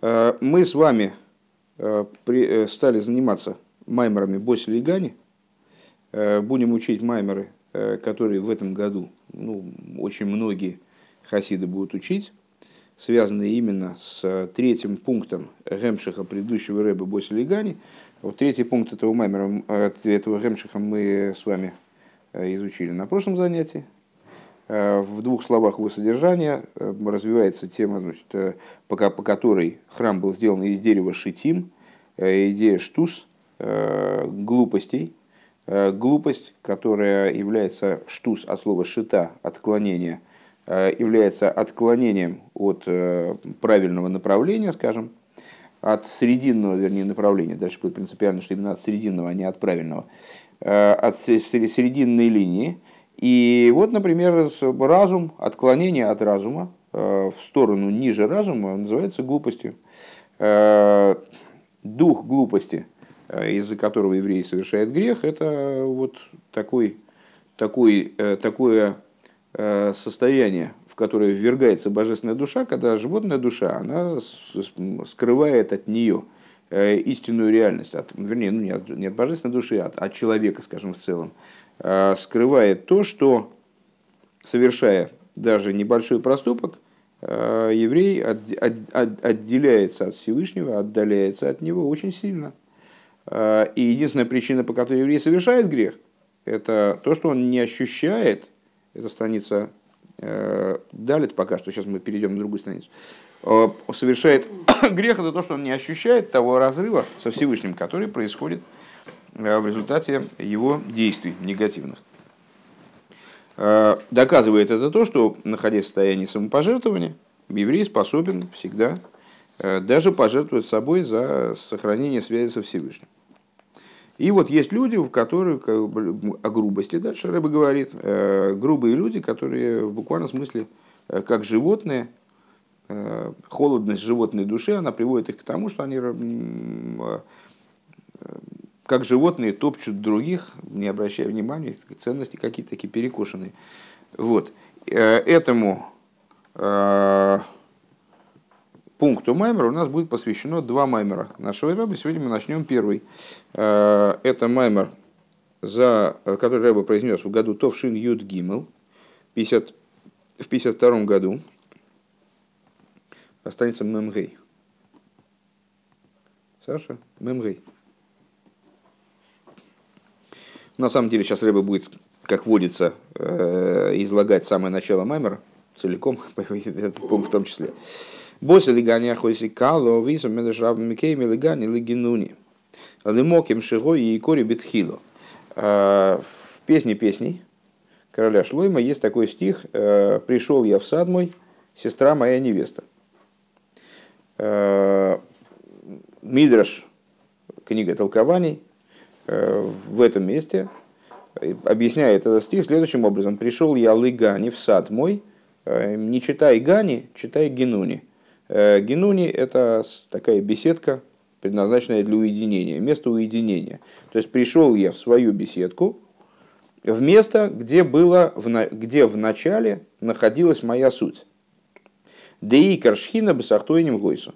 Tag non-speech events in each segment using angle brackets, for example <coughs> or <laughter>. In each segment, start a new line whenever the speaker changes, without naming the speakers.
Мы с вами стали заниматься маймерами Босили и Гани. Будем учить маймеры, которые в этом году ну, очень многие хасиды будут учить, связанные именно с третьим пунктом Ремшиха предыдущего рэба Босили и Гани. Вот третий пункт этого маймера, этого Ремшиха мы с вами изучили на прошлом занятии. Э, в двух словах его содержания э, развивается тема, значит, э, по, по которой храм был сделан из дерева шитим, идея штус, глупостей, глупость, которая является штус от слова шита, отклонение, является отклонением от правильного направления, скажем, от срединного, вернее, направления, дальше будет принципиально, что именно от срединного, а не от правильного, от срединной линии, и вот, например, разум, отклонение от разума э, в сторону ниже разума называется глупостью. Э, дух глупости, э, из-за которого еврей совершает грех, это вот такой, такой, такое состояние, в которое ввергается божественная душа, когда животная душа, она скрывает от нее истинную реальность, от, вернее, ну, не, от, не от божественной души, а от, от человека, скажем, в целом. Э, скрывает то, что, совершая даже небольшой проступок, э, еврей отделяется от Всевышнего, отдаляется от него очень сильно. Э, и единственная причина, по которой еврей совершает грех, это то, что он не ощущает, это страница Далит пока что, сейчас мы перейдем на другую страницу, совершает <coughs> грех, это то, что он не ощущает того разрыва со Всевышним, который происходит Э, в результате его действий негативных. Э, доказывает это то, что, находясь в состоянии самопожертвования, еврей способен всегда э, даже пожертвовать собой за сохранение связи со Всевышним. И вот есть люди, в которых о грубости, дальше Рэба говорит, грубые люди, которые в буквальном смысле, как животные, холодность животной души, она приводит их к тому, что они как животные топчут других, не обращая внимания, ценности какие-то такие перекошенные. Вот. Э, этому э, пункту Маймера у нас будет посвящено два Маймера нашего Рэба. Сегодня мы начнем первый. Э, это Маймер, за, который Рэба произнес в году Товшин Юд Гимел 50, в 52 году. Останется Мемгей. Саша? Мемгей. На самом деле сейчас Рэба будет, как водится, э, излагать самое начало Маймера целиком, <laughs> этот пункт в том числе. Босса лигания хойси кало, висом медешраб микейми лигани лигинуни. Лимоким шиго и кори битхило. Э, в песне песней короля Шлойма есть такой стих э, «Пришел я в сад мой, сестра моя невеста». Мидраш, книга толкований, в этом месте объясняет этот стих следующим образом. «Пришел я лыгани в сад мой, э, не читай Гани, читай Генуни». Э, Генуни – это такая беседка, предназначенная для уединения, место уединения. То есть пришел я в свою беседку, в место, где, было, где в начале находилась моя суть. Деикар шхина бесахтойним гойсу.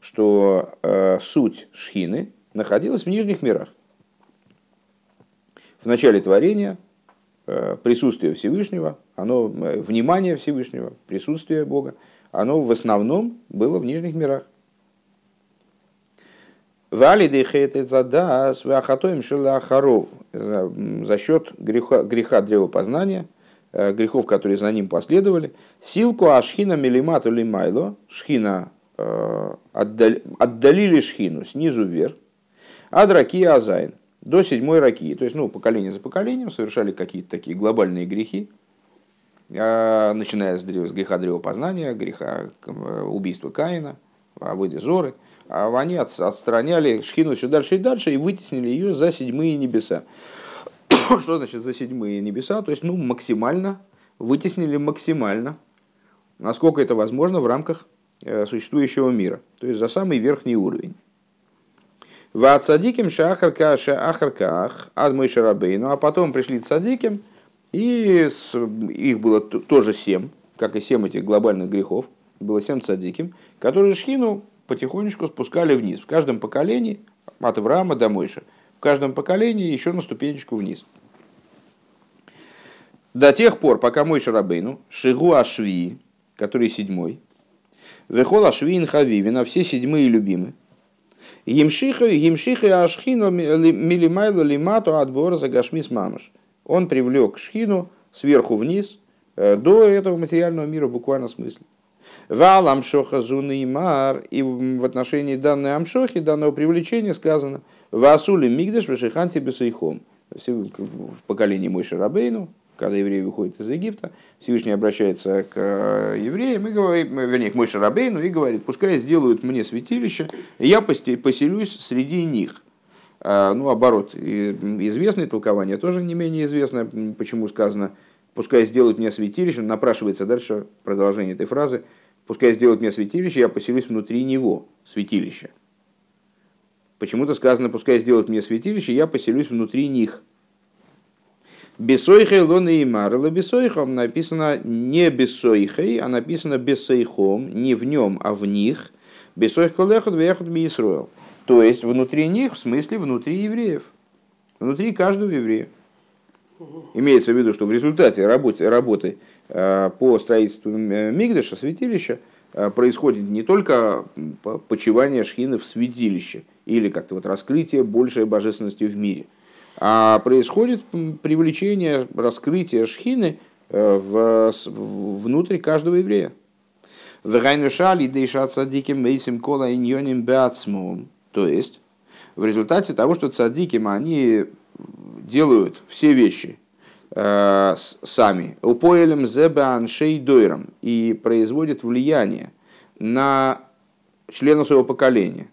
Что э, суть шхины находилась в нижних мирах в начале творения э, присутствие Всевышнего, оно, э, внимание Всевышнего, присутствие Бога, оно в основном было в нижних мирах. За счет греха, греха древопознания, э, грехов, которые за ним последовали, силку ашхина милимату лимайло, шхина отдалили шхину снизу вверх, а драки азайн до седьмой раки. То есть, ну, поколение за поколением совершали какие-то такие глобальные грехи, начиная с, греха древопознания, греха э, убийства Каина, Авыды Зоры. А они отстраняли Шхину все дальше и дальше и вытеснили ее за седьмые небеса. <coughs> Что значит за седьмые небеса? То есть, ну, максимально, вытеснили максимально, насколько это возможно в рамках э, существующего мира. То есть, за самый верхний уровень. Вацадиким шахарка шахарках ад мой шарабейну, а потом пришли цадиким, и их было тоже семь, как и семь этих глобальных грехов, было семь цадиким, которые шхину потихонечку спускали вниз. В каждом поколении, от Авраама до Мойша, в каждом поколении еще на ступенечку вниз. До тех пор, пока мой Шарабейну, Шигу Ашви, который седьмой, Вехол Ашвин Хавивин, а все седьмые любимы, Емшиха, Емшиха Ашхину Милимайлу Лимату Адбор Загашмис Мамаш. Он привлек Шхину сверху вниз э, до этого материального мира в буквальном смысле. Вал Амшоха Зуны и в отношении данной Амшохи, данного привлечения сказано Васули Мигдеш Вешиханти Бесайхом. В поколении Мойши Рабейну, когда евреи выходят из Египта, Всевышний обращается к э, евреям, и говорит, вернее, к Мойше Рабейну и говорит, пускай сделают мне святилище, и я поселюсь среди них. А, ну, оборот, известное толкование тоже не менее известное, почему сказано, пускай сделают мне святилище, напрашивается дальше продолжение этой фразы, пускай сделают мне святилище, я поселюсь внутри него, святилища. Почему-то сказано, пускай сделают мне святилище, я поселюсь внутри них. Бесойхей лоны и марла бесойхом написано не бесойхей, а написано бесойхом, не в нем, а в них. Бесойх колехот вехот биисроил. То есть внутри них, в смысле внутри евреев. Внутри каждого еврея. Имеется в виду, что в результате работы, работы э, по строительству Мигдаша, святилища, э, происходит не только почивание шхины в святилище или как-то вот раскрытие большей божественности в мире – а происходит привлечение, раскрытие шхины э, в, внутрь каждого еврея. То есть, в результате того, что цадиким, они делают все вещи э, сами, упоэлем зебан шейдойром, и производят влияние на членов своего поколения.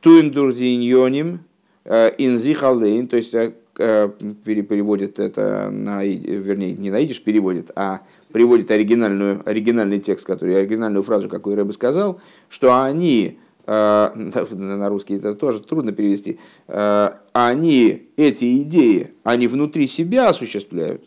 Туиндурдиньоним, Э, Инзихалейн, то есть э, э, переводит это на, вернее, не на идиш переводит, а приводит оригинальную, оригинальный текст, который, оригинальную фразу, какую Рэбе сказал, что они, <laughs> на русский это тоже трудно перевести, они эти идеи, они внутри себя осуществляют,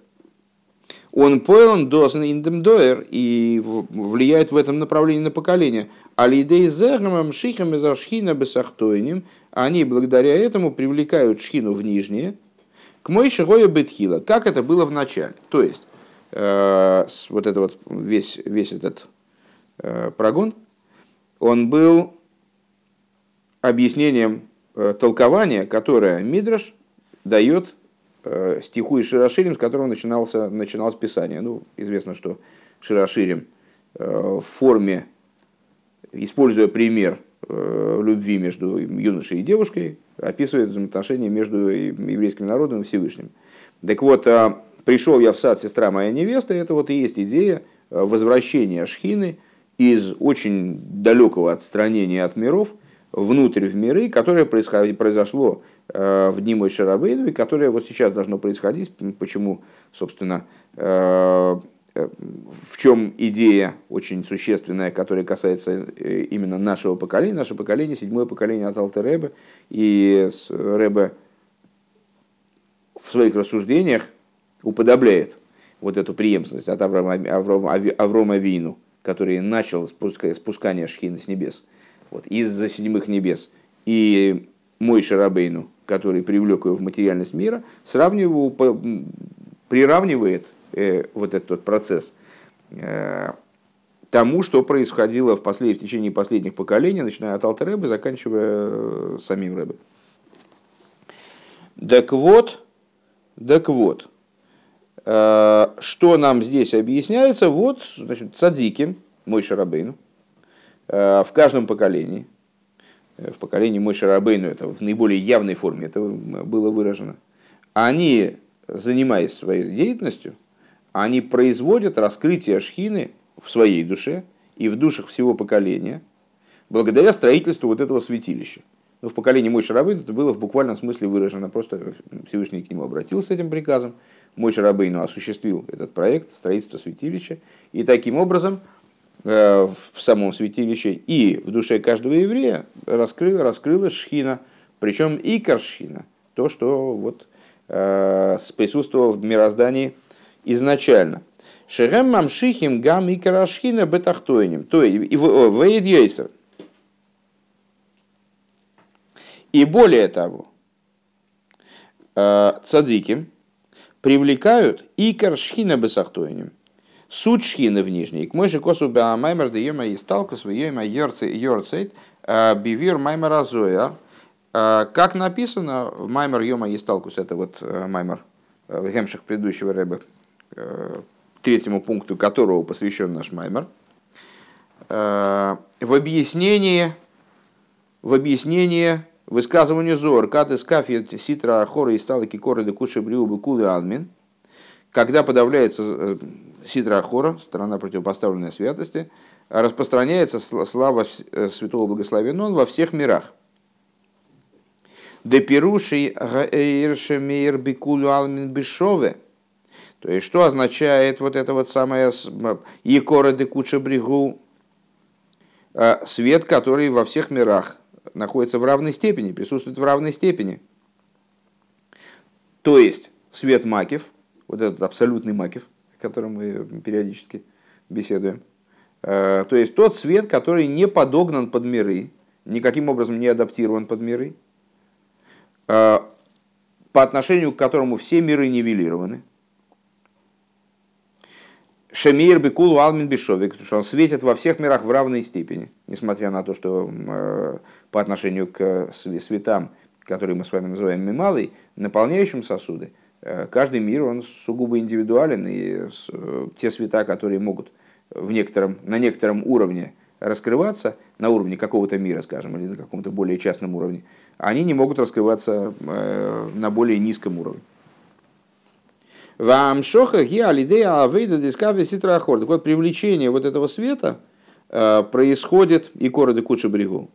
он полон дозен индемдоер и влияет в этом направлении на поколение. Алидей зермам шихам из ашхина бесахтойним, они благодаря этому привлекают шхину в нижнее, к мой шигоя бетхила, как это было в начале. То есть, э, вот это вот весь, весь этот э, прогон, он был объяснением э, толкования, которое Мидраш дает Э, стиху из Широширим, с которого начинался, начиналось Писание. Ну, известно, что Широширим э, в форме, используя пример любви между юношей и девушкой, описывает взаимоотношения между еврейским народом и Всевышним. Так вот, пришел я в сад, сестра моя невеста, это вот и есть идея возвращения Шхины из очень далекого отстранения от миров внутрь в миры, которое произошло Э, в дни Мойши Рабейну, и которое вот сейчас должно происходить. Почему, собственно, э, э, в чем идея очень существенная, которая касается именно нашего поколения, наше поколение, седьмое поколение от Алтеребе, и Ребе в своих рассуждениях уподобляет вот эту преемственность от Аврома, Аврома, Аврома Вину, который начал спускание шхины с небес, вот, из-за седьмых небес, и мой Шарабейну, который привлек его в материальность мира, сравнивает, приравнивает э, вот этот процесс э, тому, что происходило в, послед... в течение последних поколений, начиная от Алтеребы, заканчивая э, самим Рэбе. Так вот, так вот, что нам здесь объясняется, вот, значит, цадики, мой Шарабейну, в каждом поколении – Э, в поколении Мой Шарабейну, это в наиболее явной форме это было выражено, они, занимаясь своей деятельностью, они производят раскрытие шхины в своей душе и в душах всего поколения, благодаря строительству вот этого святилища. Ну, в поколении Мой Шарабейну это было в буквальном смысле выражено. Просто Всевышний к нему обратился с этим приказом. Мой Шарабейну осуществил этот проект строительства святилища. И таким образом Э, в самом святилище и в душе каждого еврея раскрыла, раскрылась шхина, причем и каршхина, то, что вот, э, присутствовало в мироздании изначально. Шерем мамшихим гам и карашхина бетахтойним. То есть, в И более того, э, цадики привлекают и каршхина бесахтойним. Суть шхины в нижней. К мойши косу беамаймер да ема и сталкус в ема йорцейт э, бивир маймер азоя. Э, как написано в маймер йома и сталкус, это вот маймер в гемшах предыдущего рэба, третьему пункту которого посвящен наш маймер, в объяснении, в объяснении высказыванию Зор, каты скафи ситра хора и стала кикоры де куши бриубы кулы алмин, когда подавляется э, ситра хора, сторона противопоставленной святости, распространяется слава э, святого благословения во всех мирах. Де пируши гаэйршемейр бикулю алмин бешове. То есть, что означает вот это вот самое Екора де куча бригу, э, свет, который во всех мирах находится в равной степени, присутствует в равной степени. То есть свет макив, вот этот абсолютный макив, о котором мы периодически беседуем, э, то есть тот свет, который не подогнан под миры, никаким образом не адаптирован под миры, э, по отношению к которому все миры нивелированы – Шемир Бекулу Алмин Бешовик, потому что он светит во всех мирах в равной степени, несмотря на то, что э, по отношению к светам, которые мы с вами называем мималой, наполняющим сосуды, каждый мир он сугубо индивидуален, и э, те света, которые могут в некотором, на некотором уровне раскрываться, на уровне какого-то мира, скажем, или на каком-то более частном уровне, они не могут раскрываться на более низком уровне. Вам шоха алидея авейда дискави ситрахор. Так вот, привлечение вот этого света э, происходит, и короды куча брегу,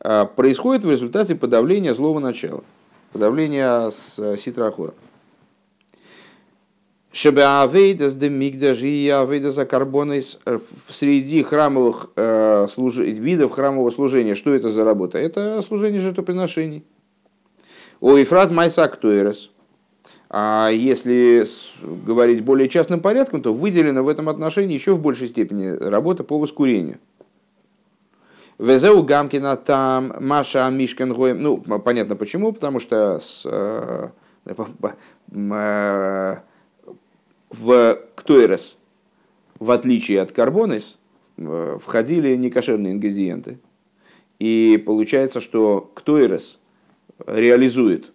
э, происходит в результате подавления злого начала, подавления с э, ситрахора. Шебеавейдас де мигдаш и авейдас акарбонис среди храмовых э, видов храмового служения. Что это за работа? Это служение жертвоприношений. О Ифрат Майсак Туэрес. А если говорить более частным порядком, то выделена в этом отношении еще в большей степени работа по воскурению. Везеу Гамкина там Маша Мишкин Гоем. Ну, понятно почему, потому что с, э, <laughs> э, в Ктойрес, в отличие от Карбонис, э, входили некошерные ингредиенты. И получается, что Ктойрес реализует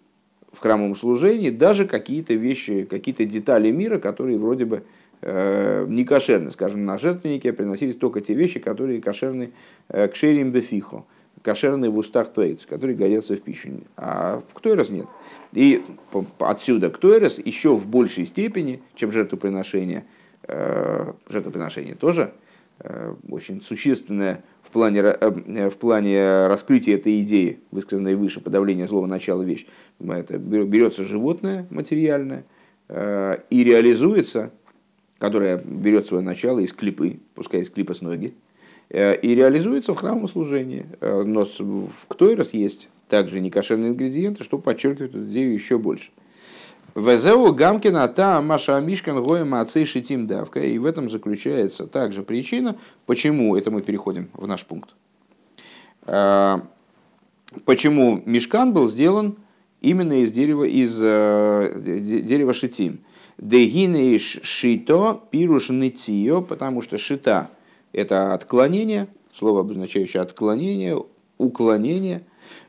в храмовом служении даже какие-то вещи, какие-то детали мира, которые вроде бы э, не кошерны. Скажем, на жертвеннике приносились только те вещи, которые кошерны э, к шерим бефихо, кошерные в устах тейц, которые годятся в пищу. А в ктойрос нет. И отсюда ктойрос еще в большей степени, чем жертвоприношение, э, жертвоприношение тоже э, очень существенное в плане, э, в плане раскрытия этой идеи, высказанной выше, подавления злого начала вещь. Это берется животное материальное и реализуется, которое берет свое начало из клипы, пускай из клипа с ноги, и реализуется в храмовом служении. Но в Ктойрос есть также некошерные ингредиенты, что подчеркивает эту идею еще больше. Везеу Гамкина та Маша Мишкан Гоем Ацей Шитим Давка. И в этом заключается также причина, почему, это мы переходим в наш пункт, э, почему Мишкан был сделан именно из дерева, из э, дерева Шитим. Дегины шито пируш нытио, потому что шита – это отклонение, слово, обозначающее отклонение, уклонение.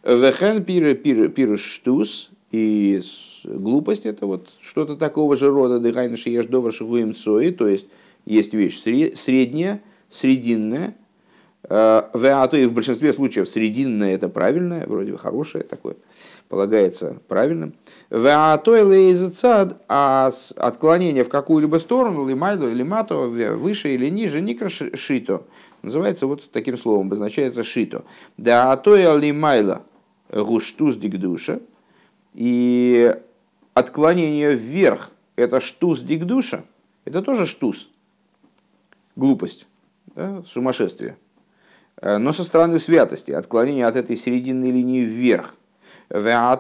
Вехен пируш штус, и глупость это вот что-то такого же рода дыхайна шиеш довар шигуем цои, то есть есть вещь средняя, срединная, и в большинстве случаев срединная это правильное, вроде бы хорошее такое, полагается правильным. А то а отклонение в какую-либо сторону, лимайду или мато, выше или ниже, никра шито, называется вот таким словом, обозначается шито. Да а то лимайла гуштус дигдуша, и отклонение вверх – это штус дикдуша, это тоже штус, глупость, да, сумасшествие. Э, но со стороны святости, отклонение от этой серединной линии вверх. А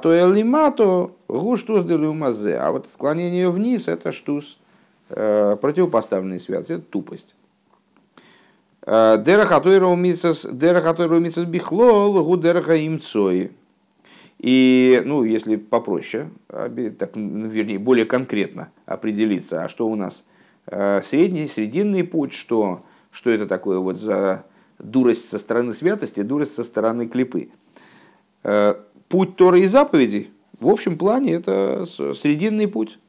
вот отклонение вниз – это штус, противопоставленные святость, это тупость. Дера хатойру мицас бихлол, гу. И, ну, если попроще, так, ну, вернее, более конкретно определиться, а что у нас средний, срединный путь, что, что это такое вот за дурость со стороны святости, дурость со стороны клипы. Путь Торы и заповедей, в общем плане, это срединный путь.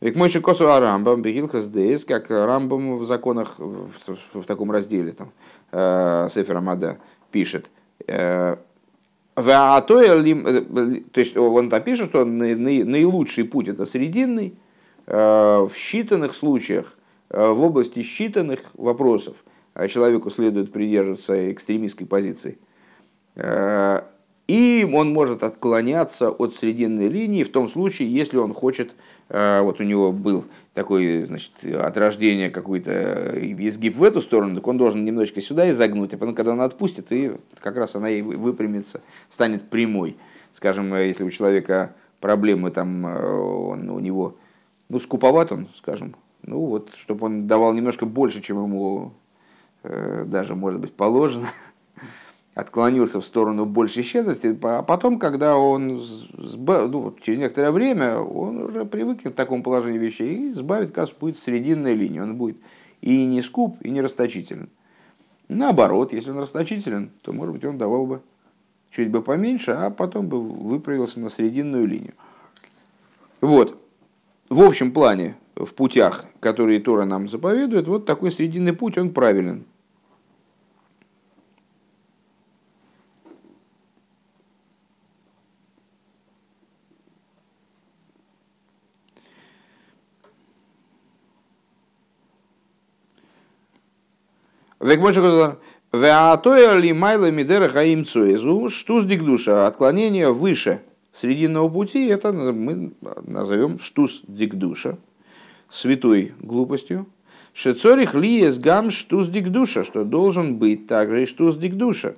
Ведь мой косу Арамбам, Бегилхас Дейс, как Рамбам в законах в, в, таком разделе, там, э, Сефер Амада пишет. Э, э, то есть он там пишет, что наилучший путь это срединный, э, в считанных случаях, э, в области считанных вопросов человеку следует придерживаться экстремистской позиции. И он может отклоняться от срединной линии в том случае, если он хочет, э, вот у него был такой, значит, от рождения какой-то изгиб в эту сторону, так он должен немножечко сюда изогнуть, а потом, когда он отпустит, и как раз она и выпрямится, станет прямой. Скажем, э, если у человека проблемы там, э, он, у него, ну, скуповат он, скажем, ну вот, чтобы он давал немножко больше, чем ему даже, может быть, положено, <laughs> отклонился в сторону большей щедрости, а потом, когда он ну, через некоторое время, он уже привыкнет к такому положению вещей и сбавит кассу будет срединная линия. Он будет и не скуп, и не расточителен. Наоборот, если он расточителен, то, может быть, он давал бы чуть бы поменьше, а потом бы выправился на срединную линию. Вот. В общем плане, в путях, которые Тора нам заповедует, вот такой срединный путь, он правилен. Век больше Веатоя ли майла мидера хаим цуэзу, штуз дикдуша, отклонение выше срединного пути, это мы назовем штуз дикдуша, святой глупостью. Шецорих лиес гам штуз дикдуша, что должен быть также и штуз дикдуша.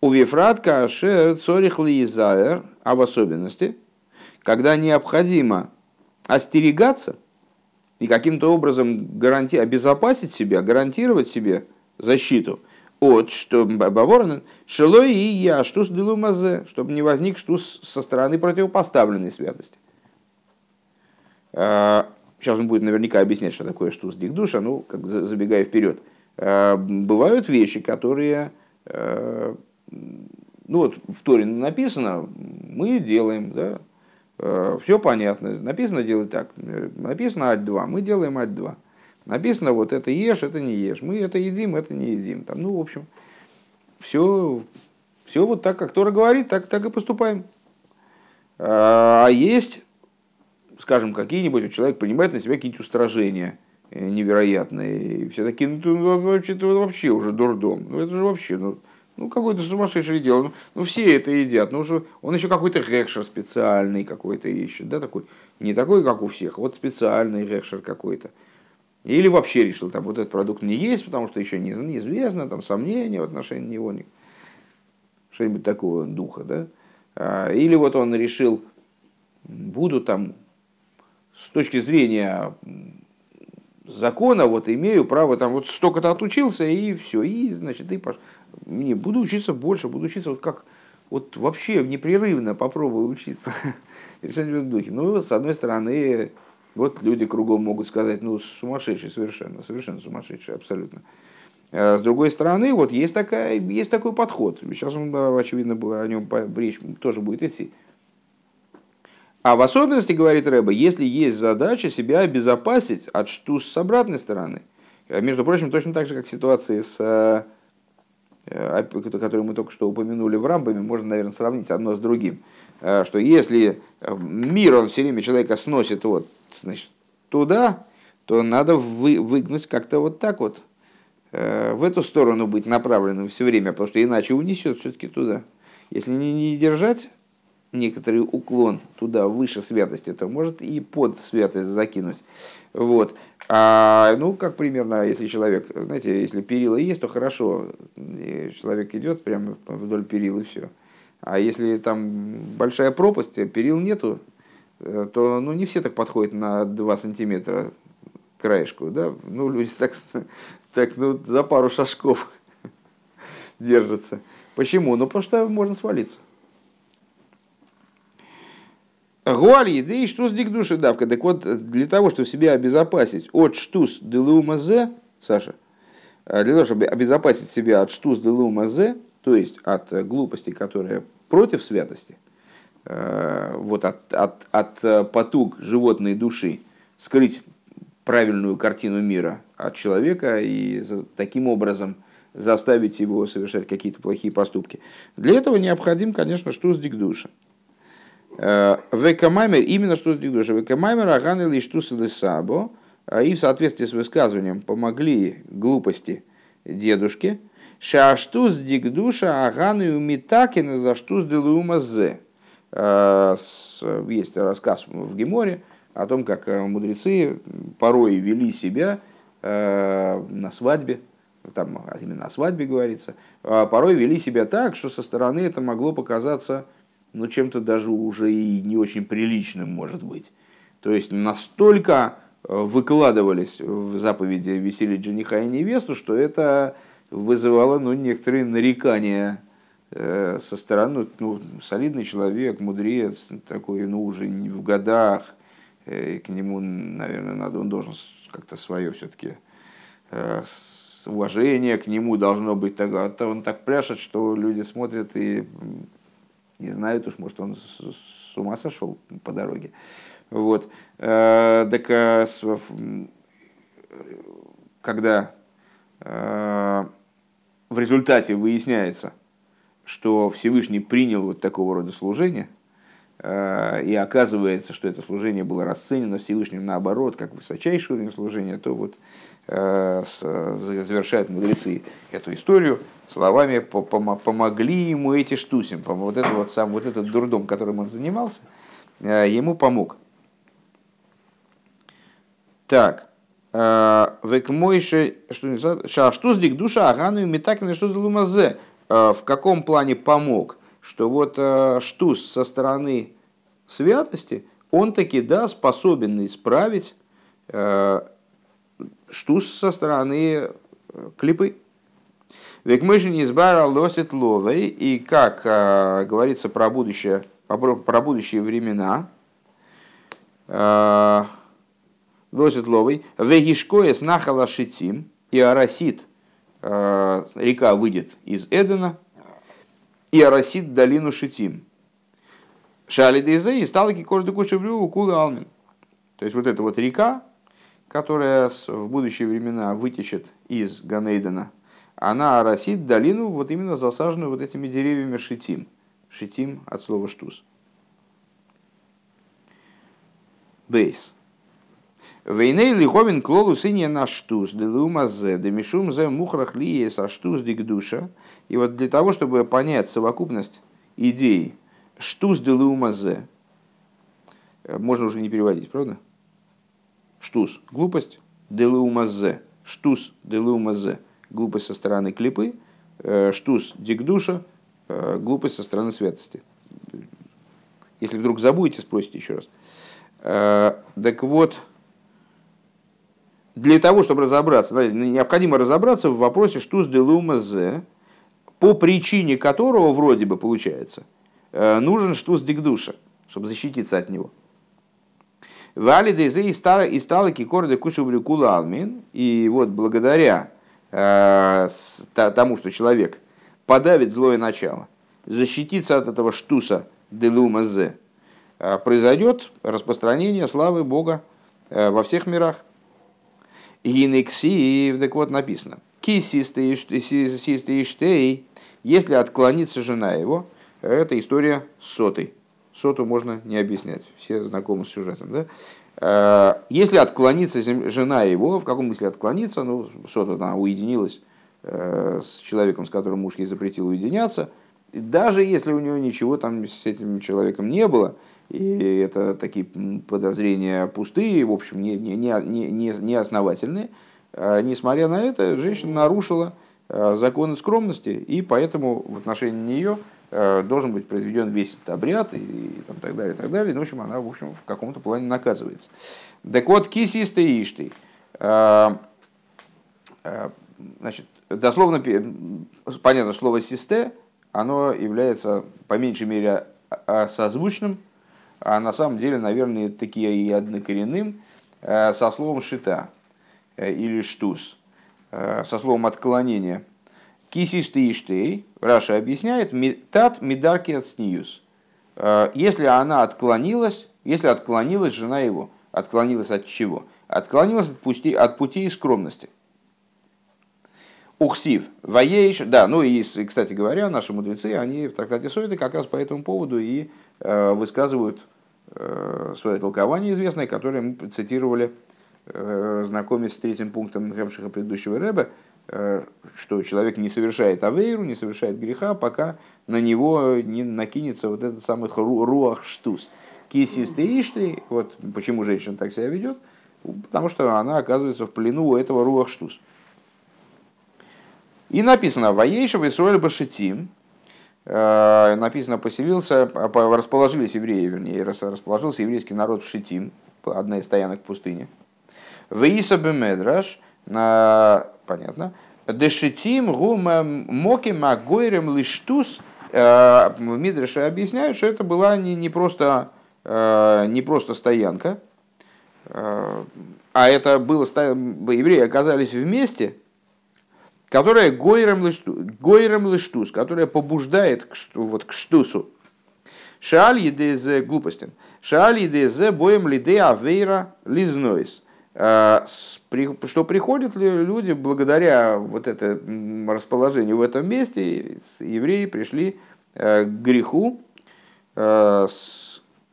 У вифратка ашер цорих лиезаер, а в особенности, когда необходимо остерегаться и каким-то образом гаранти... обезопасить себя, гарантировать себе – защиту от, что Баворнен, шелой и я, что с мазе, чтобы не возник что со стороны противопоставленной святости. А, сейчас он будет наверняка объяснять, что такое что с дикдуша, ну, как забегая вперед. А, бывают вещи, которые, а, ну вот в Торе написано, мы делаем, да, все понятно, написано делать так, написано ать 2, мы делаем ать 2. Написано, вот это ешь, это не ешь. Мы это едим, это не едим. Там, ну, в общем, все, все вот так, как Тора говорит, так, так и поступаем. А, а есть, скажем, какие-нибудь, человек принимает на себя какие-то устражения э, невероятные. И все такие, ну, ну вообще, это вообще уже дурдом. Ну, это же вообще, ну, ну какое-то сумасшедшее дело. Ну, ну, все это едят. Ну, что, он еще какой-то рекшер специальный какой-то ищет. Да, такой, не такой, как у всех, вот специальный рекшер какой-то. Или вообще решил, там вот этот продукт не есть, потому что еще не, неизвестно, там сомнения в отношении него, что-нибудь такого духа, да? А, или вот он решил, буду там с точки зрения закона, вот имею право, там вот столько-то отучился, и все, и, значит, и пош... не, буду учиться больше, буду учиться вот как, вот вообще непрерывно попробую учиться. Решение <laughs> в духе. Ну, с одной стороны, вот люди кругом могут сказать, ну, сумасшедший совершенно, совершенно сумасшедший, абсолютно. А с другой стороны, вот есть, такая, есть такой подход. Сейчас он, очевидно, о нем речь тоже будет идти. А в особенности, говорит Рэба, если есть задача себя обезопасить от штус с обратной стороны. А, между прочим, точно так же, как в ситуации с э, э, которую мы только что упомянули в Рамбаме, можно, наверное, сравнить одно с другим. Э, что если мир, он все время человека сносит вот значит, туда, то надо вы, выгнуть как-то вот так вот, в эту сторону быть направленным все время, потому что иначе унесет все-таки туда. Если не, не держать некоторый уклон туда, выше святости, то может и под святость закинуть. Вот. А, ну, как примерно, если человек, знаете, если перила есть, то хорошо, человек идет прямо вдоль перил и все. А если там большая пропасть, перил нету, Э, то ну, не все так подходят на 2 сантиметра краешку, да, ну, люди так, так ну, за пару шажков <laughs> держатся. Почему? Ну, потому что можно свалиться. Гуаль еды и штус дик души давка. Так вот, для того, чтобы себя обезопасить от штус делумазе, Саша, для того, чтобы обезопасить себя от штус делумазе, то есть от глупости, которая против святости, вот от, от, от потуг животной души, скрыть правильную картину мира от человека и таким образом заставить его совершать какие-то плохие поступки. Для этого необходим, конечно, штус дикдуша. Э, Векамаймер, именно штус дикдуша. Векамаймер аган или штус сабо. А и в соответствии с высказыванием помогли глупости дедушки. Шаштус дикдуша аганы умитакина за штус делуумазе. Э, есть рассказ в Геморе о том, как э, мудрецы порой вели себя на свадьбе, там а именно о свадьбе говорится, а порой вели себя так, что со стороны это могло показаться ну, чем-то даже уже и не очень приличным, может быть. То есть настолько э, выкладывались в заповеди веселить жениха и невесту, что это вызывало ну, некоторые нарекания э, со стороны, ну, солидный человек, мудрец, такой, ну, уже не в годах, э, к нему, наверное, надо, он должен как-то свое все-таки уважение к нему должно быть. А то он так пляшет, что люди смотрят и не знают уж, может, он с ума сошел по дороге. Вот. Э, так э, когда э, в результате выясняется, что Всевышний принял вот такого рода служение, и оказывается, что это служение было расценено Всевышним наоборот, как высочайшее уровень служения, то вот завершают мудрецы эту историю словами «помогли ему эти штусим». Вот, это вот, сам, вот этот дурдом, которым он занимался, э, ему помог. Так. Э, Векмойше, что штус дик душа агану и метакин что лумазе. В каком плане помог? Что вот штус со стороны святости, он таки, да, способен исправить штус со стороны э, клипы. Век мы же не избавил лосит ловой, и как э, говорится про будущее, про будущие времена, э, лосит ловой, вегишкоя с нахала шитим, и арасит, э, река выйдет из Эдена, и арасит долину шитим. Шали Дейзе и сталки корды кушевлю кулы алмин. То есть вот эта вот река, которая в будущие времена вытечет из Ганейдена, она росит долину, вот именно засаженную вот этими деревьями шитим. Шитим от слова штус. Бейс. Вейней лиховин клолу сыне на штус, делумазе, демишум зе мухрах лие со штус дикдуша. И вот для того, чтобы понять совокупность идей штус делумазе, можно уже не переводить, правда? Штус – глупость, делеумазе, штус – делеумазе, глупость со стороны клипы, э, штус – дикдуша, э, глупость со стороны святости. Если вдруг забудете, спросите еще раз. Э, так вот, для того, чтобы разобраться, необходимо разобраться в вопросе штус делеумазе, по причине которого вроде бы получается, нужен штус дикдуша, чтобы защититься от него – Вали дезе и стала и стала кикорды кушевлю кула алмин. И вот благодаря э, тому, что человек подавит злое начало, защититься от этого штуса делумазе, э, произойдет распространение славы Бога э, во всех мирах. Гинекси, так вот написано. Кисисты иштей, если отклонится жена его, это история сотой. Соту можно не объяснять, все знакомы с сюжетом. Да? Э, если отклонится жена его, в каком смысле отклониться, ну, Сота она уединилась э, с человеком, с которым муж ей запретил уединяться, даже если у него ничего там с этим человеком не было, и это такие подозрения пустые, в общем, не, не, не, не, не основательные, э, несмотря на это, женщина нарушила законы скромности, и поэтому в отношении нее должен быть произведен весь этот обряд и, и там, так далее, и так далее. Ну, в общем, она в, общем, в каком-то плане наказывается. Так вот, кисисты и ишты. Значит, дословно, понятно, слово «систе», оно является, по меньшей мере, созвучным, а на самом деле, наверное, такие и однокоренным, со словом «шита» или «штус», со словом «отклонение». Кисистый иштей, Раша объясняет, тат мидарки от сниюс. Если она отклонилась, если отклонилась жена его, отклонилась от чего? Отклонилась от пути, от пути и скромности. Ухсив, воеиш, да, ну и, кстати говоря, наши мудрецы, они в трактате Сойды как раз по этому поводу и э, высказывают э, свое толкование известное, которое мы цитировали, э, знакомясь с третьим пунктом Хемшиха предыдущего Рэба, э, что человек не совершает авейру, не совершает греха, пока на него не накинется вот этот самый руах штус. Кисисты ишты, вот почему женщина так себя ведет, потому что она оказывается в плену у этого руах штус. И написано «Воейша в Исруэль Башитим», э, написано «поселился», расположились евреи, вернее, расположился еврейский народ в Шитим, одна из стоянок пустыни. «Веиса бемедраш», понятно, «Дешитим гума моки магойрем лиштус», э, в Мидреше объясняют, что это была не, не, просто, э, не просто стоянка, а это было, евреи оказались вместе – которая гойрем лыштус, которая побуждает к, вот, к штусу. Шааль едезе глупостям. Шааль едезе боем лиде авейра лизнойс. А, что приходят люди благодаря вот это расположению в этом месте, евреи пришли э, к греху, э,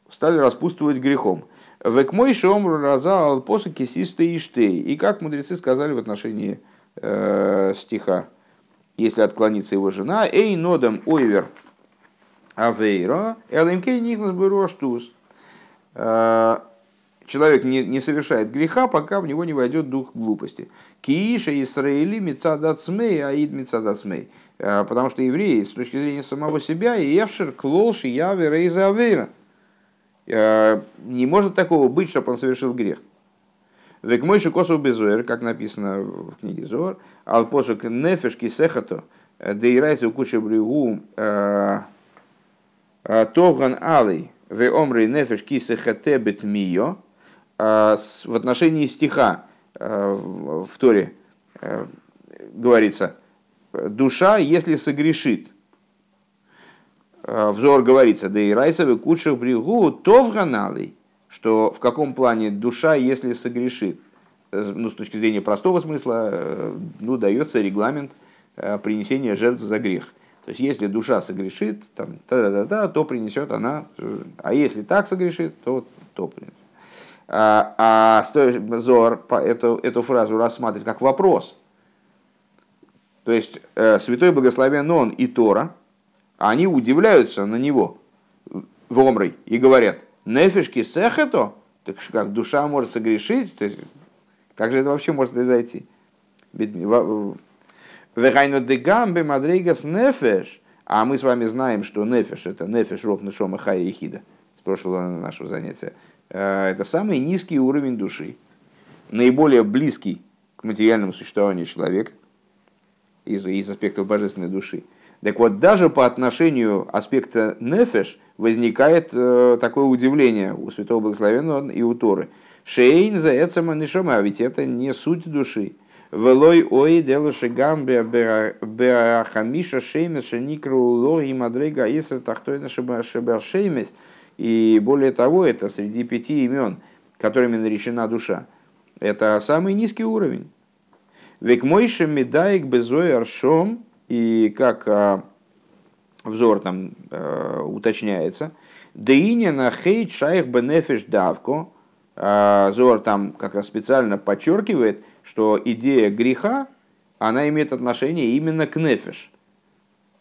стали распутствовать грехом. Век мой шомру разал посоки систы и штей. И как мудрецы сказали в отношении э, стиха, если отклонится его жена, «Эй, нодам ойвер авейра, элэмкей нихнас бэруаштус». Э, человек не, не совершает греха, пока в него не войдет дух глупости. Кииша Исраили мецадацмей, аид мецадацмей. Э, потому что евреи, с точки зрения самого себя, и евшер клолши яви рейза авейра. Э, не может такого быть, чтобы он совершил грех. Век мой косов безуэр, как написано в книге Зор, ал посук нефеш кисехато, да и райся куча брюгу э, э, тоган алый, ве омрей нефеш кисехате бетмио, э, в отношении стиха в Торе говорится, душа, если согрешит, взор говорится, да и райсовый кучах брегу, то в ганалый, что в каком плане душа, если согрешит, э, ну, с точки зрения простого смысла, э, ну, дается регламент э, принесения жертв за грех. То есть, если душа согрешит, там, та -та -та, то принесет она, а если так согрешит, то то принесет. А, а Зор эту, эту фразу рассматривает как вопрос. То есть, Святой Благословен Он и Тора, они удивляются на него в Омрой и говорят – Нефишки сехето, так как душа может согрешить, то есть, как же это вообще может произойти? Вегайну дегамбе мадрейгас нефеш, а мы с вами знаем, что нефеш это нефеш рок нешома хая и хида с прошлого нашего занятия. Э, это самый низкий уровень души, наиболее близкий к материальному существованию человека из, из аспектов божественной души. Так вот, даже по отношению аспекта нефеш возникает э, такое удивление у Святого Благословенного и у Торы. Шейн за эцема нишома, а ведь это не суть души. Велой ой делаши гамбе беахамиша шеймес шеникру логи мадрейга исер тахтойна шебершеймес. И более того, это среди пяти имен, которыми наречена душа. Это самый низкий уровень. Век мойшем медаик безой аршом и как а, взор там э, уточняется, Деиня на хейт шайх бенефиш давко, а, Зор там как раз специально подчеркивает, что идея греха, она имеет отношение именно к нефиш.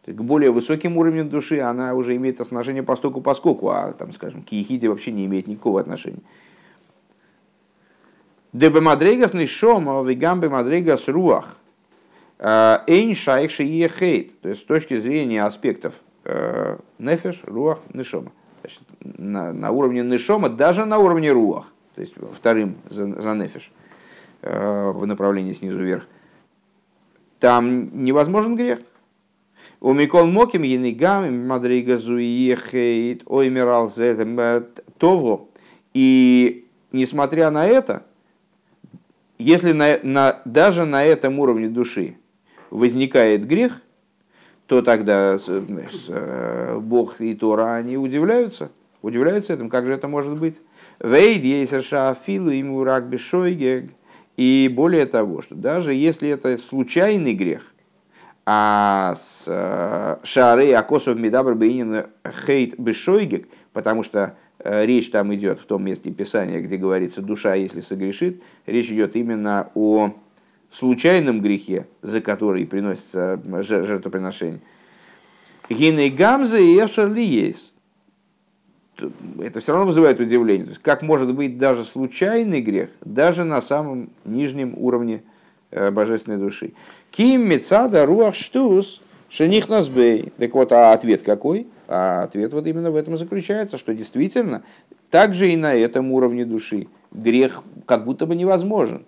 К более высоким уровням души она уже имеет отношение постоку поскольку, а там, скажем, к ехиде вообще не имеет никакого отношения. Дебе мадрейгас нишома вегамбе мадрейгас руах. Э, Эйн шайкши и хейт, то есть с точки зрения аспектов э, нефеш, руах, нишома. Значит, на, на уровне нишома, даже на уровне руах, то есть вторым за, за нефеш. в направлении снизу вверх, там невозможен грех. У Микол Моким Янигам Мадрига Зуиехейт Оймирал Товро. И несмотря на это, если на, на, даже на этом уровне души возникает грех, то тогда значит, э, Бог и Тора, они удивляются, удивляются этому, как же это может быть. Вейд ейсерша филу ему рак бешойгег. И более того, что даже если это случайный грех, а с э, шары акосов медабр бейнин хейт бешойгег, потому что Э, речь там идет в том месте Писания, где говорится душа, если согрешит, речь идет именно о случайном грехе, за который приносится жертвоприношение. Гиней гамза и эвшарли есть. Это все равно вызывает удивление. То есть, как может быть даже случайный грех, даже на самом нижнем уровне божественной души. Ким мецада руах штус шених насбей. Так вот, а ответ какой? А ответ вот именно в этом заключается, что действительно, также и на этом уровне души грех как будто бы невозможен.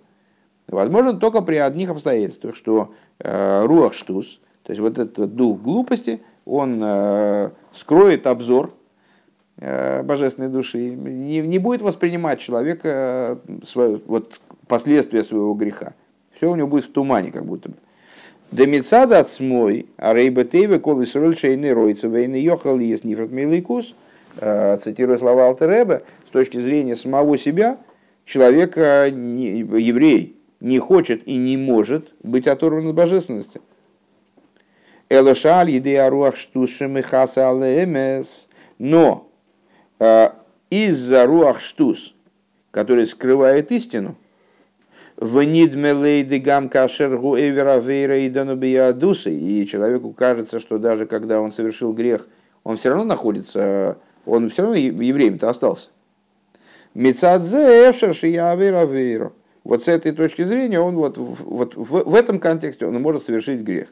Возможно только при одних обстоятельствах, что э, руах штус, то есть вот этот дух глупости, он э, скроет обзор э, божественной души, не, не будет воспринимать человека э, свое, вот, последствия своего греха. Все у него будет в тумане, как будто бы. Демицада от смой, а рейба тейве кол и сроль шейны ройца вейны йохал есть нифрат мейликус, э, цитирую слова Алтереба, с точки зрения самого себя, человек, еврей, не хочет и не может быть оторван от божественности. Элошаль еды руах штушем и хаса. Но э, из-за руах штус, который скрывает истину, и человеку кажется, что даже когда он совершил грех, он все равно находится, он все равно евреем-то остался. Мецадзе эвшерши явейра Вот с этой точки зрения он вот, вот в, в этом контексте он может совершить грех.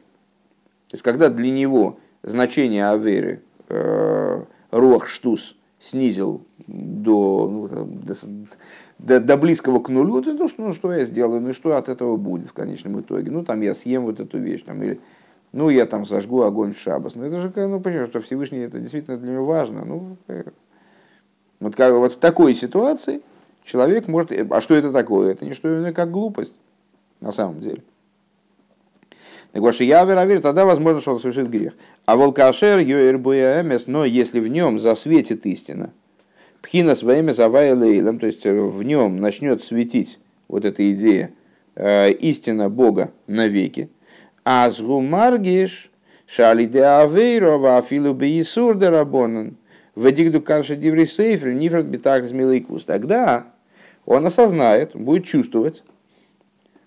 То есть, когда для него значение аверы, э, рох штус, снизил до, ну, до, до, до близкого к нулю, ну, что, ну, что я сделаю, ну что от этого будет в конечном итоге? Ну, там я съем вот эту вещь, там, или ну, я там зажгу огонь в шабас. Ну, это же, ну, понимаешь, что Всевышний, это действительно для него важно. Ну, э, вот, как, вот в такой ситуации человек может... А что это такое? Это не что иное, как глупость, на самом деле. Так вот, я веровер, тогда возможно, что он совершит грех. А волкашер, йоэр эмес, но если в нем засветит истина, Пхина своими завая лейлом, то есть э, в нем начнет светить вот эта идея э, истина Бога навеки. Азгу маргиш шалиде авейрова афилу бейсур дарабонан. Вадигду канша диври сейфер нифрат битак милейкус. Тогда он осознает, будет чувствовать,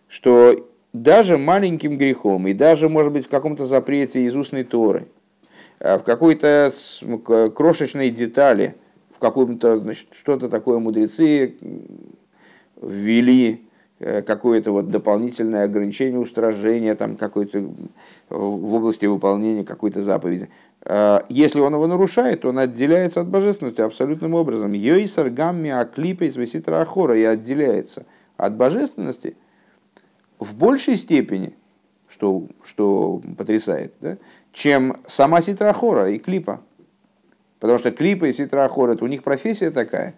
что даже маленьким грехом и даже, может быть, в каком-то запрете из устной Торы, э, в какой-то крошечной детали – в каком-то, значит, что-то такое мудрецы ввели, э, какое-то вот дополнительное ограничение, устражение там какой-то в области выполнения какой-то заповеди. А если он его нарушает, то он отделяется от божественности абсолютным образом. Йойсар гамми аклипа из веситра ахора и отделяется от божественности в большей степени, что, что потрясает, да, чем сама ситрахора и клипа. Потому что клипы и ситрахорет, у них профессия такая.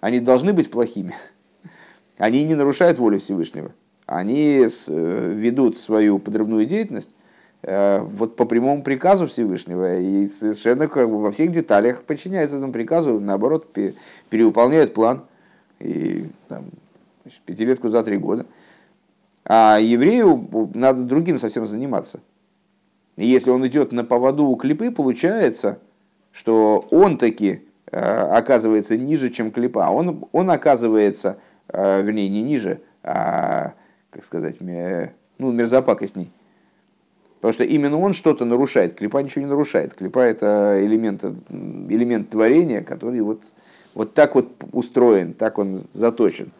Они должны быть плохими. Они не нарушают волю Всевышнего. Они э, ведут свою подрывную деятельность э, вот по прямому приказу Всевышнего и совершенно как бы во всех деталях подчиняются этому приказу, наоборот, перевыполняют план и там, пятилетку за три года. А еврею надо другим совсем заниматься. И если он идет на поводу у клипы, получается, что он таки э, оказывается ниже, чем клипа. Он, он оказывается, э, вернее, не ниже, а, как сказать, ну, мерзопакостней. Потому что именно он что-то нарушает. Клипа ничего не нарушает. Клипа это элемент, элемент творения, который вот, вот так вот устроен, так он заточен.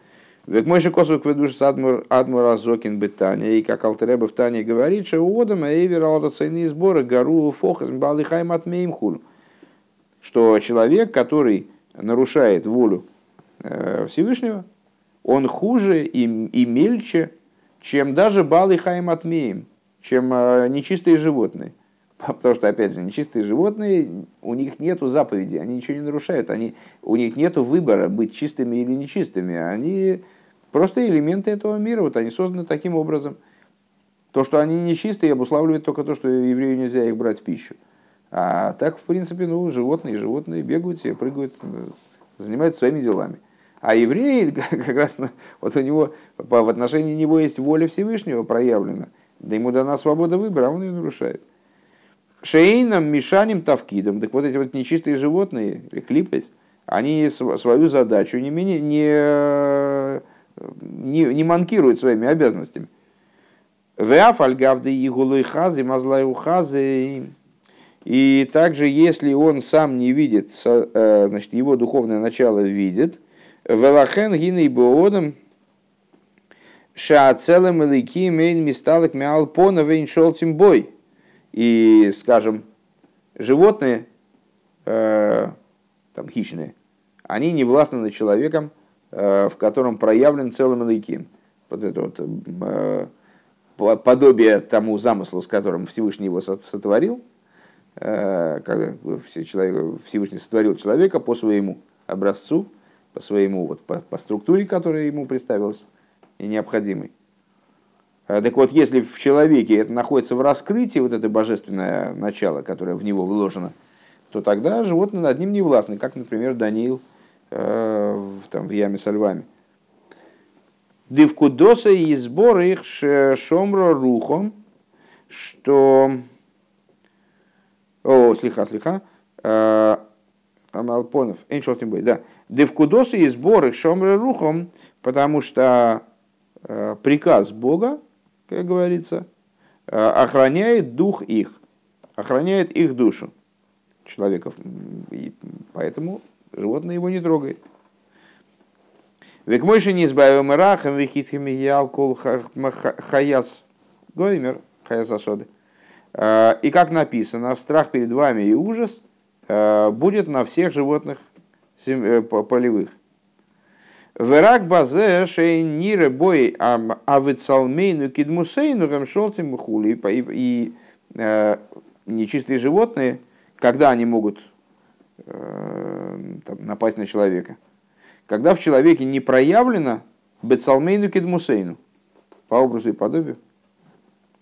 Век мой же косвик адмур адмур азокин бетания. И как Алтереба в Тане говорит, что у эйвер алрацейные сборы гару фохас балихайм от меймхуль что человек, который нарушает волю э, Всевышнего, он хуже и, и мельче, чем даже балы хайм отмеем, чем э, нечистые животные. <laughs> Потому что, опять же, нечистые животные, у них нет заповеди, они ничего не нарушают, они, у них нет выбора быть чистыми или нечистыми. Они просто элементы этого мира, вот они созданы таким образом. То, что они нечистые, обуславливает только то, что еврею нельзя их брать в пищу. А так, в принципе, ну, животные, животные бегают себе, прыгают, э, занимаются своими делами. А евреи, <laughs> как раз вот у него, в отношении него есть воля Всевышнего проявлена. Да ему дана свобода выбора, а он ее нарушает. Шейном, Мишаним, Тавкидом. Так вот эти вот нечистые животные, или клипес, они свою задачу не, менее, не, не, не манкируют своими обязанностями. Веаф альгавды хази, мазлай хази. И также, если он сам не видит, э, значит, его духовное начало видит, велахен гиней боодом, шаацелем илики мейн мисталок мял пона вейн шолтим бой и, скажем, животные, э, там, хищные, они не властны над человеком, э, в котором проявлен целым лейким. Вот это вот подобие тому замыслу, с которым Всевышний его сотворил, когда человек, Всевышний сотворил человека по своему образцу, по своему вот, по, по структуре, которая ему представилась и необходимой. Э, так вот, если в человеке это находится в раскрытии, вот это божественное начало, которое в него вложено, то тогда животные над ним не властны, как, например, Даниил э, в, там, в яме со львами. Дивкудоса и сбор их шомро рухом, что... О, слиха, слиха. Э, Амалпонов, Эншел Тимбой, да. Девкудосы и сбор их шомро рухом, потому что приказ Бога, как говорится, э, охраняет дух их, охраняет их душу человеков. И поэтому животное его не трогает. Век мойши не избавим рахам вихитхим ялкул хаяс гоймер хаяс асоды. Э, и как написано, страх перед вами и ужас э, будет на всех животных полевых. Верак базе шей нире бой авицалмейну кидмусейну ремшолтим хули. И э, нечистые животные, когда они могут э, там, напасть на человека? Когда в человеке не проявлено бецалмейну кидмусейну, по образу и подобию.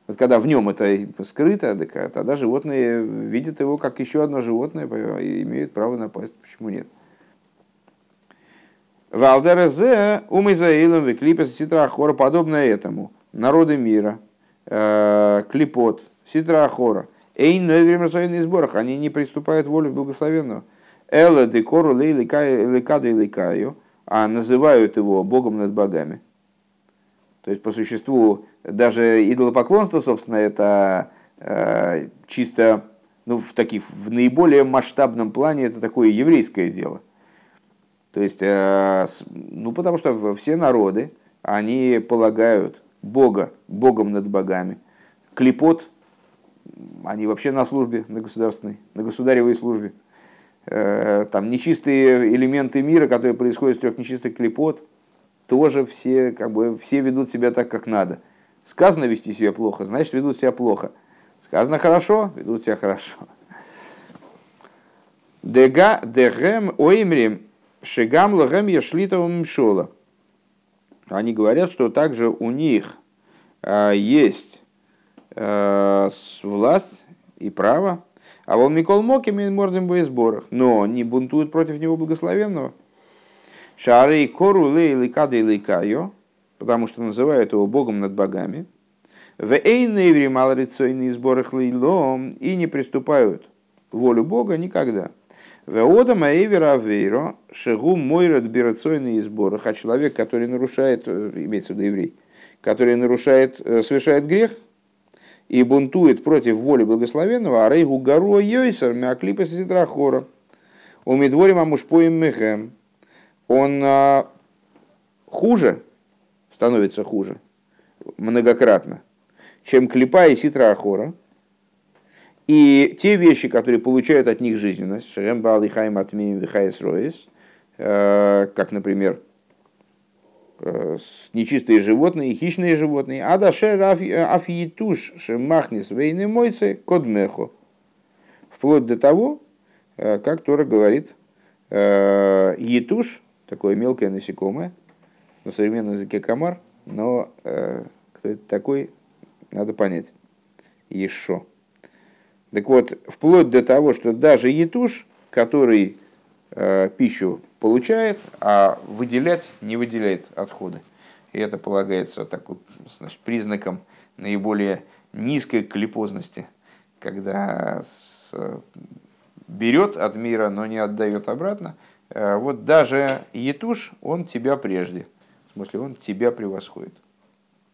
Вот когда в нем это скрыто, тогда животные видят его как еще одно животное и имеют право напасть. Почему нет? Валдерезе умизаилом веклипес ситра ахора, подобное этому. Народы мира, э, клипот, ситра ахора. Эйн время на сборах, они не приступают волю благословенного. Эла декору лейкаю, а называют его Богом над богами. То есть, по существу, даже идолопоклонство, собственно, это э, чисто, ну, в, таких, в наиболее масштабном плане, это такое еврейское дело. То есть, э, ну, потому что все народы, они полагают Бога, Богом над богами. Клепот, они вообще на службе, на государственной, на государевой службе. Э, там нечистые элементы мира, которые происходят с трех нечистых клепот, тоже все, как бы, все ведут себя так, как надо. Сказано вести себя плохо, значит, ведут себя плохо. Сказано хорошо, ведут себя хорошо. Дега, дегем, оймрим, Шигам лагем яшлитовым мшола. Они говорят, что также у них а, есть а, власть и право, а вол Микол Мокими мордим бы сборах, но не бунтуют против него благословенного. Шары кору лей ликада и ликайо, потому что называют его Богом над богами. В эйневри малорицойные сборах лейлом и не приступают волю Бога никогда. Веода Маэвера Авейро, Шегу Мойрат Берацойный сборах, а человек, который нарушает, э, имеется в виду еврей, который нарушает, э, совершает грех и бунтует против воли благословенного, а рейгу гару йойсер мяклипа ситрахора. У медворим амушпоем мехем. Он а, хуже, становится хуже, многократно, чем клипа и ситрахора. И те вещи, которые получают от них жизненность, Шерем Бал и Хайм Атмием Вихайс Роис, э, как, например, нечистые животные, хищные животные. А дашер афиетуш шемахнис вейны мойцы кодмехо. Вплоть до того, как Тора говорит, етуш, такое мелкое насекомое, на современном языке комар, но кто это такой, надо понять. Еще. Так вот, вплоть до того, что даже етуш, который э, пищу получает, а выделять не выделяет отходы. И это полагается такой, значит, признаком наиболее низкой клепозности, когда с, берет от мира, но не отдает обратно. Э, вот даже етуш, он тебя прежде. В смысле, он тебя превосходит.